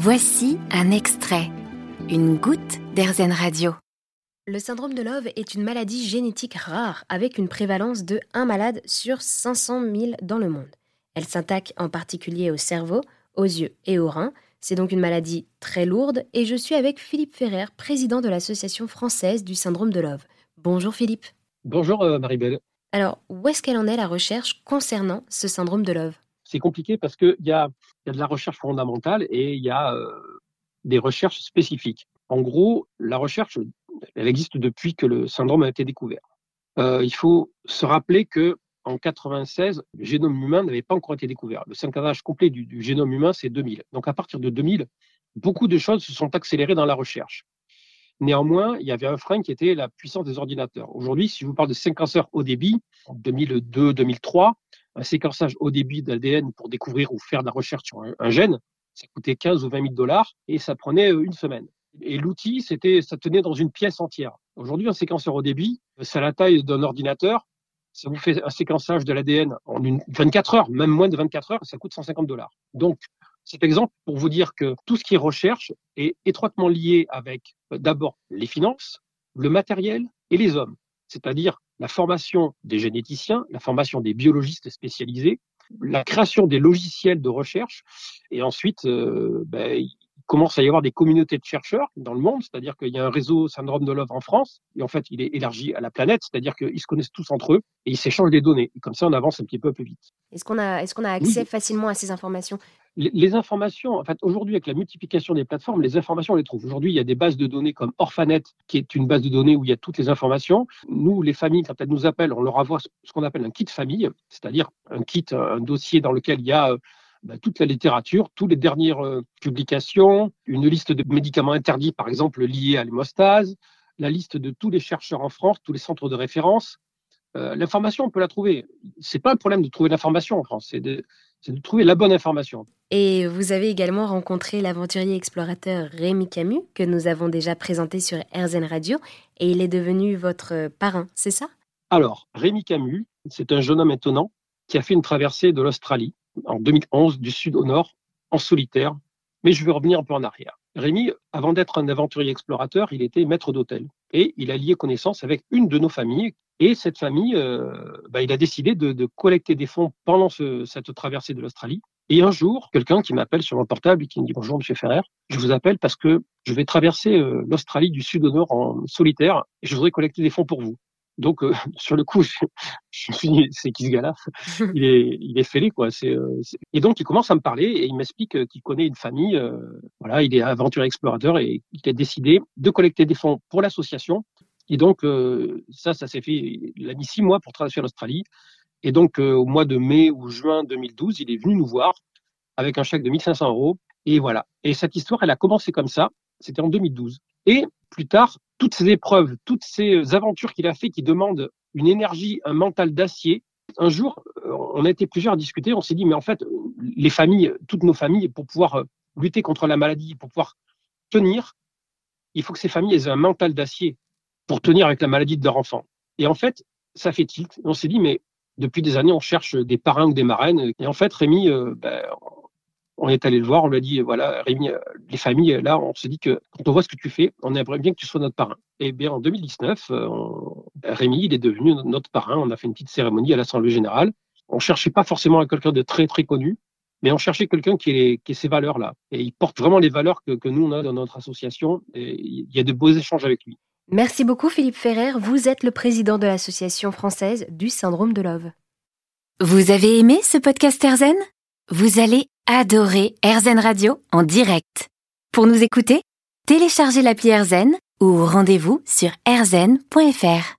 Voici un extrait, une goutte d'Airzen Radio. Le syndrome de Love est une maladie génétique rare avec une prévalence de 1 malade sur 500 000 dans le monde. Elle s'attaque en particulier au cerveau, aux yeux et aux reins. C'est donc une maladie très lourde et je suis avec Philippe Ferrer, président de l'Association française du syndrome de Love. Bonjour Philippe. Bonjour euh, Marie-Belle. Alors, où est-ce qu'elle en est la recherche concernant ce syndrome de Love? C'est compliqué parce qu'il y a, y a de la recherche fondamentale et il y a euh, des recherches spécifiques. En gros, la recherche, elle existe depuis que le syndrome a été découvert. Euh, il faut se rappeler que en 96, le génome humain n'avait pas encore été découvert. Le synchronage complet du, génome humain, c'est 2000. Donc à partir de 2000, beaucoup de choses se sont accélérées dans la recherche. Néanmoins, il y avait un frein qui était la puissance des ordinateurs. Aujourd'hui, si je vous parle de séquenceurs haut débit, en 2002-2003, un séquençage haut débit d'ADN pour découvrir ou faire de la recherche sur un, gène, ça coûtait 15 ou 20 000 dollars et ça prenait une semaine. Et l'outil, c'était, ça tenait dans une pièce entière. Aujourd'hui, un séquenceur haut débit, c'est la taille d'un ordinateur. Ça vous fait un séquençage de l'ADN en une 24 heures, même moins de 24 heures, ça coûte 150 dollars. Donc, cet exemple pour vous dire que tout ce qui est recherche est étroitement lié avec d'abord les finances, le matériel et les hommes, c'est-à-dire la formation des généticiens, la formation des biologistes spécialisés, la création des logiciels de recherche, et ensuite, euh, ben, commence à y avoir des communautés de chercheurs dans le monde, c'est-à-dire qu'il y a un réseau syndrome de Love en France, et en fait, il est élargi à la planète, c'est-à-dire qu'ils se connaissent tous entre eux et ils s'échangent des données. Et comme ça, on avance un petit peu plus vite. Est-ce qu'on a, est-ce qu'on a accès oui. facilement à ces informations? Les, informations, en fait, aujourd'hui, avec la multiplication des plateformes, les informations, on les trouve. Aujourd'hui, il y a des bases de données comme Orphanet, qui est une base de données où il y a toutes les informations. Nous, les familles, quand elles nous appellent, on leur envoie ce qu'on appelle un kit famille, c'est-à-dire un kit, un dossier dans lequel il y a bah, toute la littérature, toutes les dernières euh, publications, une liste de médicaments interdits, par exemple, liés à l'hémostase, la liste de tous les chercheurs en France, tous les centres de référence. Euh, l'information, on peut la trouver. C'est pas un problème de trouver l'information en France, c'est de, de, trouver la bonne information. Et vous avez également rencontré l'aventurier explorateur Rémi Camus, que nous avons déjà présenté sur RZN Radio, et il est devenu votre parrain, c'est ça? Alors, Rémi Camus, c'est un jeune homme étonnant qui a fait une traversée de l'Australie en 2011 du sud au nord en solitaire. Mais je vais revenir un peu en arrière. Rémi, avant d'être un aventurier explorateur, il était maître d'hôtel et il a lié connaissance avec une de nos familles. Et cette famille, euh, bah, il a décidé de, de, collecter des fonds pendant ce, cette traversée de l'Australie. Et un jour, quelqu'un qui m'appelle sur mon portable et qui me dit bonjour Monsieur Ferrer, je vous appelle parce que je vais traverser euh, l'Australie du sud au nord en solitaire et je voudrais collecter des fonds pour vous. Donc euh, sur le coup, je, je me suis dit c'est qui ce gars-là? Il est il est fêlé quoi. C'est euh, et donc il commence à me parler et il m'explique euh, qu'il connaît une famille. Euh, voilà, il est aventurier explorateur et il a décidé de collecter des fonds pour l'association. Et donc euh, ça, ça s'est fait. Il a mis six mois pour traverser l'Australie. Et donc au mois de mai ou juin 2012, il est venu nous voir avec un chèque de 1500 euros. Et voilà. Et cette histoire, elle a commencé comme ça. C'était en 2012. Et plus tard, toutes ces épreuves, toutes ces aventures qu'il a fait qui demandent une énergie, un mental d'acier. Un jour, on a été plusieurs à discuter, on s'est dit, mais en fait, les familles, toutes nos familles, pour pouvoir lutter contre la maladie, pour pouvoir tenir, il faut que ces familles aient un mental d'acier pour tenir avec la maladie de leur enfant. Et en fait, ça fait tilt. On s'est dit, mais depuis des années, on cherche des parrains ou des marraines. Et en fait, Rémi, euh, ben, on est allé le voir, on lui a dit, voilà, Rémi, les familles, là, on se dit que quand on voit ce que tu fais, on aimerait bien que tu sois notre parrain. Et bien, en 2019, on, Rémi, il est devenu notre parrain. On a fait une petite cérémonie à l'Assemblée Générale. On cherchait pas forcément quelqu'un de très, très connu, mais on cherchait quelqu'un qui ait, qui ces valeurs-là. Et il porte vraiment les valeurs que, que nous, on a dans notre association. Et il y a de beaux échanges avec lui. Merci beaucoup, Philippe Ferrer. Vous êtes le président de l'Association française du syndrome de Love. Vous avez aimé ce podcast Erzen? Vous allez adorer Erzen Radio en direct. Pour nous écouter, téléchargez l'appli Erzen ou rendez-vous sur erzen.fr.